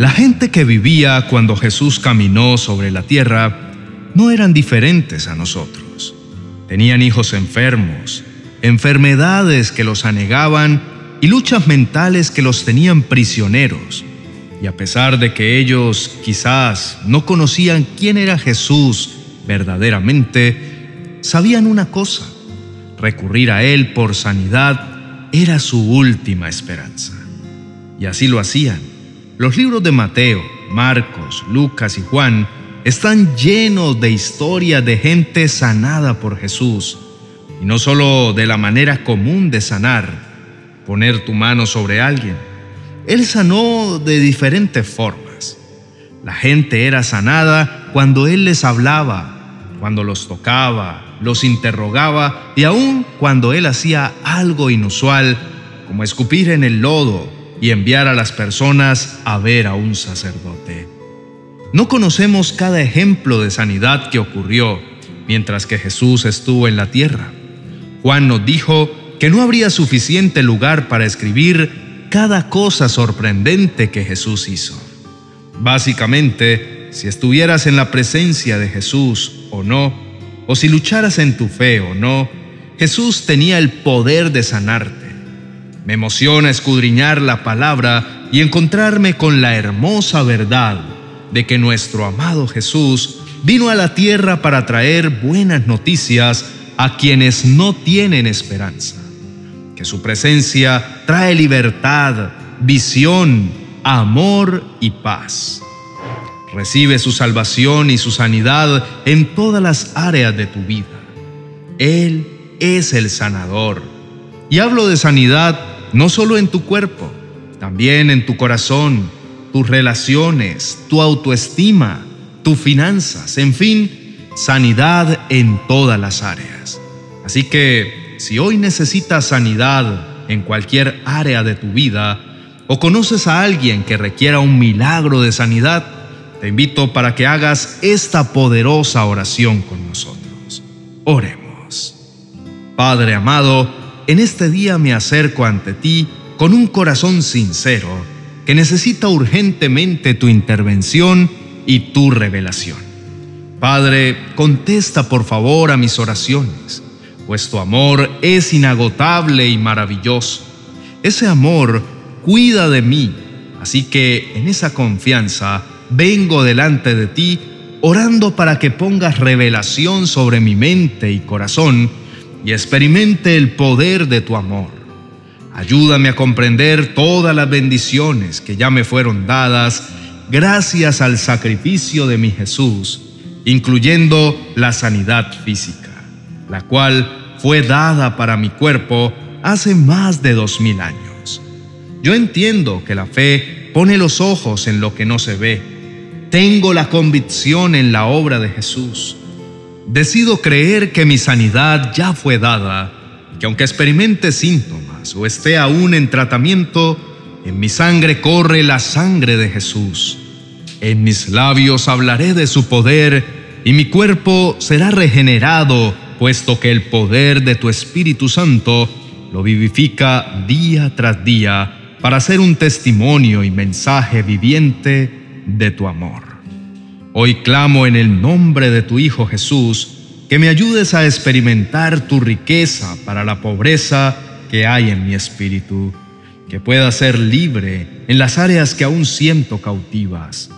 La gente que vivía cuando Jesús caminó sobre la tierra no eran diferentes a nosotros. Tenían hijos enfermos, enfermedades que los anegaban y luchas mentales que los tenían prisioneros. Y a pesar de que ellos quizás no conocían quién era Jesús verdaderamente, sabían una cosa, recurrir a Él por sanidad era su última esperanza. Y así lo hacían. Los libros de Mateo, Marcos, Lucas y Juan están llenos de historias de gente sanada por Jesús, y no solo de la manera común de sanar, poner tu mano sobre alguien. Él sanó de diferentes formas. La gente era sanada cuando Él les hablaba, cuando los tocaba, los interrogaba y aún cuando Él hacía algo inusual, como escupir en el lodo y enviar a las personas a ver a un sacerdote. No conocemos cada ejemplo de sanidad que ocurrió mientras que Jesús estuvo en la tierra. Juan nos dijo que no habría suficiente lugar para escribir cada cosa sorprendente que Jesús hizo. Básicamente, si estuvieras en la presencia de Jesús o no, o si lucharas en tu fe o no, Jesús tenía el poder de sanarte me emociona escudriñar la palabra y encontrarme con la hermosa verdad de que nuestro amado Jesús vino a la tierra para traer buenas noticias a quienes no tienen esperanza. Que su presencia trae libertad, visión, amor y paz. Recibe su salvación y su sanidad en todas las áreas de tu vida. Él es el sanador. Y hablo de sanidad no solo en tu cuerpo, también en tu corazón, tus relaciones, tu autoestima, tus finanzas, en fin, sanidad en todas las áreas. Así que si hoy necesitas sanidad en cualquier área de tu vida o conoces a alguien que requiera un milagro de sanidad, te invito para que hagas esta poderosa oración con nosotros. Oremos. Padre amado, en este día me acerco ante ti con un corazón sincero que necesita urgentemente tu intervención y tu revelación. Padre, contesta por favor a mis oraciones, pues tu amor es inagotable y maravilloso. Ese amor cuida de mí, así que en esa confianza vengo delante de ti orando para que pongas revelación sobre mi mente y corazón y experimente el poder de tu amor. Ayúdame a comprender todas las bendiciones que ya me fueron dadas gracias al sacrificio de mi Jesús, incluyendo la sanidad física, la cual fue dada para mi cuerpo hace más de dos mil años. Yo entiendo que la fe pone los ojos en lo que no se ve. Tengo la convicción en la obra de Jesús Decido creer que mi sanidad ya fue dada, que aunque experimente síntomas o esté aún en tratamiento, en mi sangre corre la sangre de Jesús. En mis labios hablaré de su poder y mi cuerpo será regenerado, puesto que el poder de tu Espíritu Santo lo vivifica día tras día para ser un testimonio y mensaje viviente de tu amor. Hoy clamo en el nombre de tu Hijo Jesús que me ayudes a experimentar tu riqueza para la pobreza que hay en mi espíritu, que pueda ser libre en las áreas que aún siento cautivas.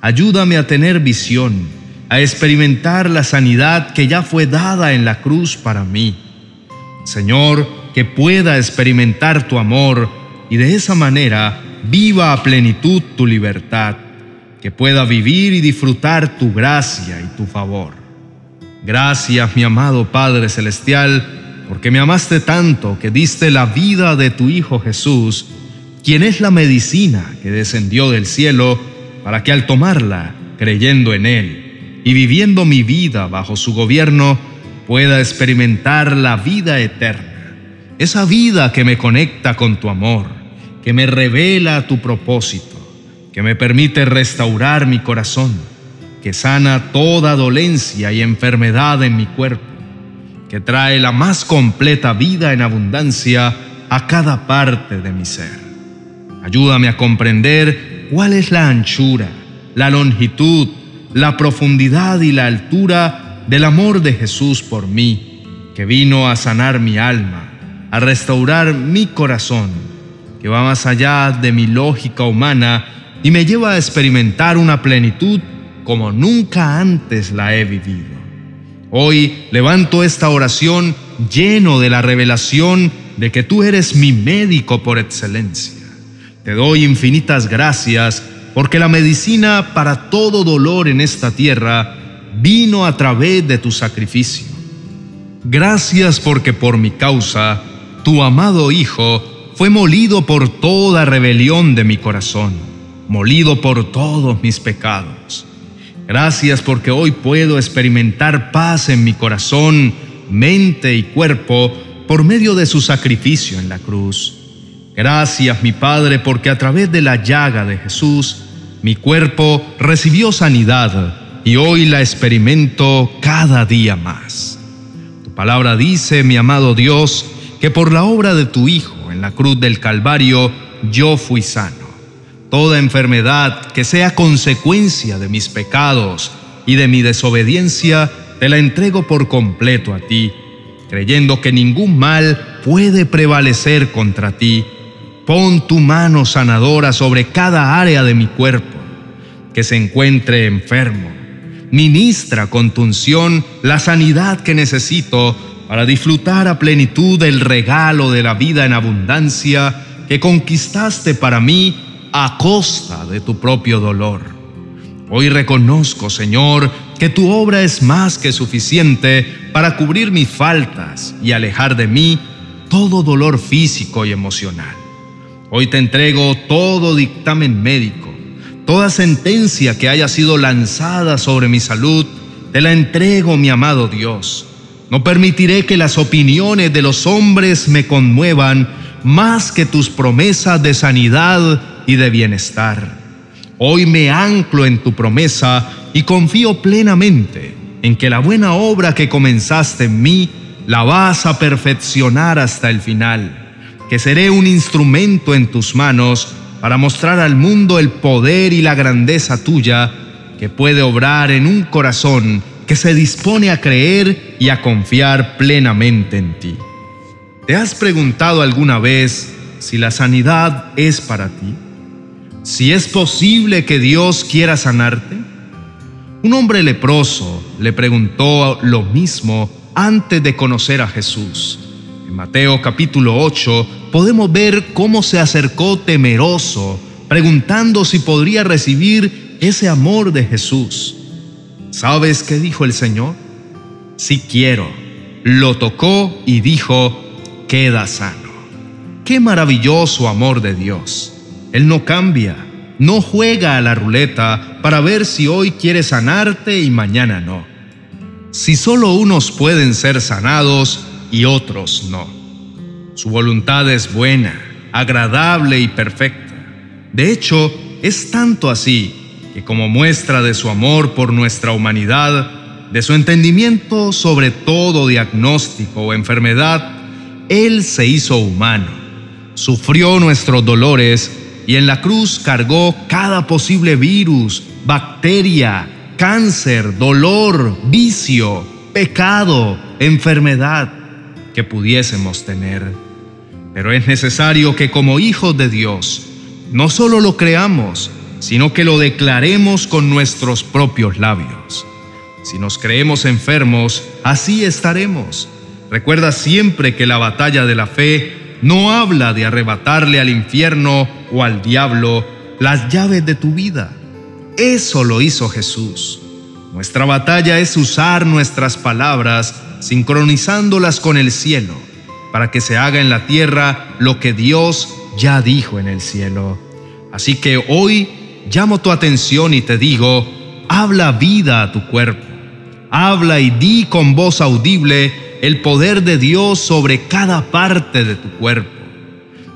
Ayúdame a tener visión, a experimentar la sanidad que ya fue dada en la cruz para mí. Señor, que pueda experimentar tu amor y de esa manera viva a plenitud tu libertad que pueda vivir y disfrutar tu gracia y tu favor. Gracias, mi amado Padre Celestial, porque me amaste tanto que diste la vida de tu Hijo Jesús, quien es la medicina que descendió del cielo, para que al tomarla, creyendo en Él y viviendo mi vida bajo su gobierno, pueda experimentar la vida eterna, esa vida que me conecta con tu amor, que me revela tu propósito que me permite restaurar mi corazón, que sana toda dolencia y enfermedad en mi cuerpo, que trae la más completa vida en abundancia a cada parte de mi ser. Ayúdame a comprender cuál es la anchura, la longitud, la profundidad y la altura del amor de Jesús por mí, que vino a sanar mi alma, a restaurar mi corazón, que va más allá de mi lógica humana y me lleva a experimentar una plenitud como nunca antes la he vivido. Hoy levanto esta oración lleno de la revelación de que tú eres mi médico por excelencia. Te doy infinitas gracias porque la medicina para todo dolor en esta tierra vino a través de tu sacrificio. Gracias porque por mi causa, tu amado Hijo fue molido por toda rebelión de mi corazón, molido por todos mis pecados. Gracias porque hoy puedo experimentar paz en mi corazón, mente y cuerpo por medio de su sacrificio en la cruz. Gracias, mi Padre, porque a través de la llaga de Jesús, mi cuerpo recibió sanidad y hoy la experimento cada día más. Tu palabra dice, mi amado Dios, que por la obra de tu Hijo en la cruz del Calvario yo fui sano toda enfermedad que sea consecuencia de mis pecados y de mi desobediencia, te la entrego por completo a ti, creyendo que ningún mal puede prevalecer contra ti. Pon tu mano sanadora sobre cada área de mi cuerpo que se encuentre enfermo. Ministra con tu unción la sanidad que necesito para disfrutar a plenitud el regalo de la vida en abundancia que conquistaste para mí a costa de tu propio dolor. Hoy reconozco, Señor, que tu obra es más que suficiente para cubrir mis faltas y alejar de mí todo dolor físico y emocional. Hoy te entrego todo dictamen médico, toda sentencia que haya sido lanzada sobre mi salud, te la entrego, mi amado Dios. No permitiré que las opiniones de los hombres me conmuevan más que tus promesas de sanidad y de bienestar. Hoy me anclo en tu promesa y confío plenamente en que la buena obra que comenzaste en mí la vas a perfeccionar hasta el final, que seré un instrumento en tus manos para mostrar al mundo el poder y la grandeza tuya que puede obrar en un corazón que se dispone a creer y a confiar plenamente en ti. ¿Te has preguntado alguna vez si la sanidad es para ti? Si es posible que Dios quiera sanarte? Un hombre leproso le preguntó lo mismo antes de conocer a Jesús. En Mateo capítulo 8 podemos ver cómo se acercó temeroso, preguntando si podría recibir ese amor de Jesús. ¿Sabes qué dijo el Señor? Sí quiero. Lo tocó y dijo, queda sano. Qué maravilloso amor de Dios. Él no cambia, no juega a la ruleta para ver si hoy quiere sanarte y mañana no. Si solo unos pueden ser sanados y otros no. Su voluntad es buena, agradable y perfecta. De hecho, es tanto así que como muestra de su amor por nuestra humanidad, de su entendimiento sobre todo diagnóstico o enfermedad, Él se hizo humano, sufrió nuestros dolores y en la cruz cargó cada posible virus, bacteria, cáncer, dolor, vicio, pecado, enfermedad que pudiésemos tener. Pero es necesario que como hijos de Dios, no solo lo creamos, sino que lo declaremos con nuestros propios labios. Si nos creemos enfermos, así estaremos. Recuerda siempre que la batalla de la fe no habla de arrebatarle al infierno o al diablo las llaves de tu vida. Eso lo hizo Jesús. Nuestra batalla es usar nuestras palabras sincronizándolas con el cielo, para que se haga en la tierra lo que Dios ya dijo en el cielo. Así que hoy llamo tu atención y te digo, habla vida a tu cuerpo. Habla y di con voz audible el poder de Dios sobre cada parte de tu cuerpo.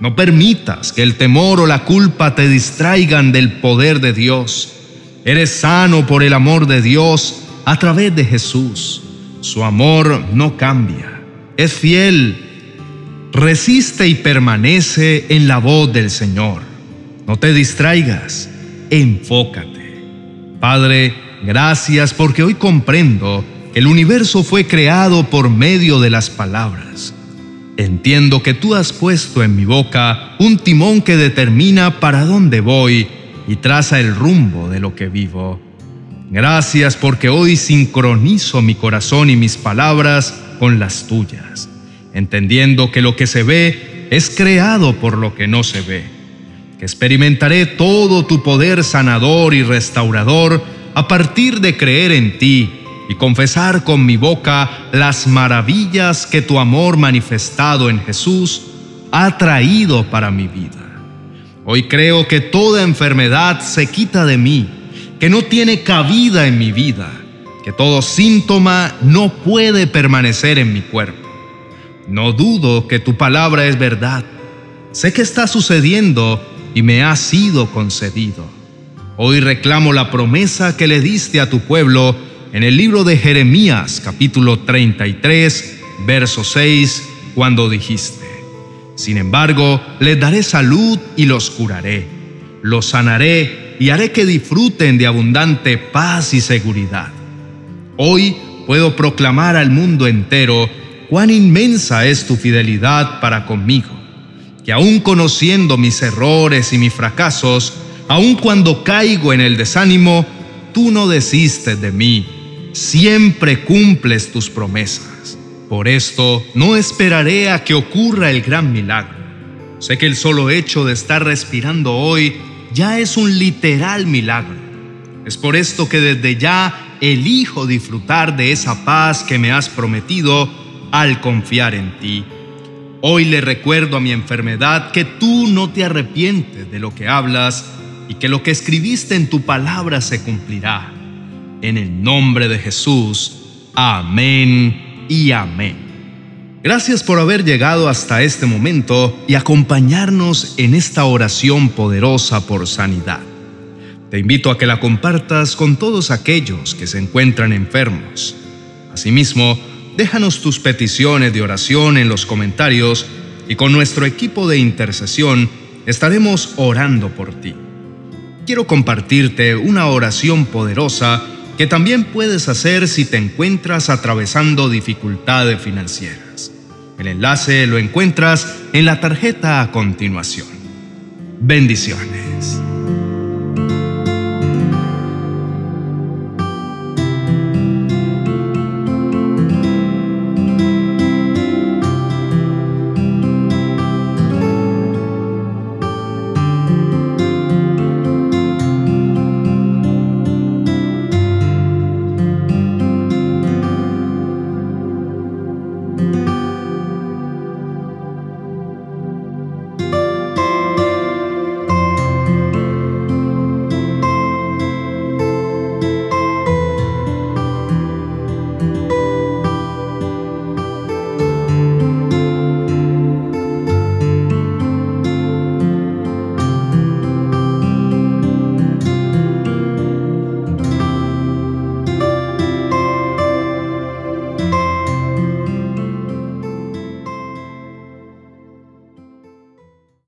No permitas que el temor o la culpa te distraigan del poder de Dios. Eres sano por el amor de Dios a través de Jesús. Su amor no cambia. Es fiel. Resiste y permanece en la voz del Señor. No te distraigas. enfócate. Padre, gracias porque hoy comprendo el universo fue creado por medio de las palabras. Entiendo que tú has puesto en mi boca un timón que determina para dónde voy y traza el rumbo de lo que vivo. Gracias porque hoy sincronizo mi corazón y mis palabras con las tuyas, entendiendo que lo que se ve es creado por lo que no se ve, que experimentaré todo tu poder sanador y restaurador a partir de creer en ti y confesar con mi boca las maravillas que tu amor manifestado en Jesús ha traído para mi vida. Hoy creo que toda enfermedad se quita de mí que no tiene cabida en mi vida, que todo síntoma no puede permanecer en mi cuerpo. No dudo que tu palabra es verdad. Sé que está sucediendo y me ha sido concedido. Hoy reclamo la promesa que le diste a tu pueblo en el libro de Jeremías capítulo 33, verso 6, cuando dijiste, Sin embargo, les daré salud y los curaré, los sanaré y haré que disfruten de abundante paz y seguridad. Hoy puedo proclamar al mundo entero cuán inmensa es tu fidelidad para conmigo, que aun conociendo mis errores y mis fracasos, aun cuando caigo en el desánimo, tú no desistes de mí, siempre cumples tus promesas. Por esto no esperaré a que ocurra el gran milagro. Sé que el solo hecho de estar respirando hoy ya es un literal milagro. Es por esto que desde ya elijo disfrutar de esa paz que me has prometido al confiar en ti. Hoy le recuerdo a mi enfermedad que tú no te arrepientes de lo que hablas y que lo que escribiste en tu palabra se cumplirá. En el nombre de Jesús. Amén y amén. Gracias por haber llegado hasta este momento y acompañarnos en esta oración poderosa por sanidad. Te invito a que la compartas con todos aquellos que se encuentran enfermos. Asimismo, déjanos tus peticiones de oración en los comentarios y con nuestro equipo de intercesión estaremos orando por ti. Quiero compartirte una oración poderosa que también puedes hacer si te encuentras atravesando dificultades financieras. El enlace lo encuentras en la tarjeta a continuación. Bendiciones.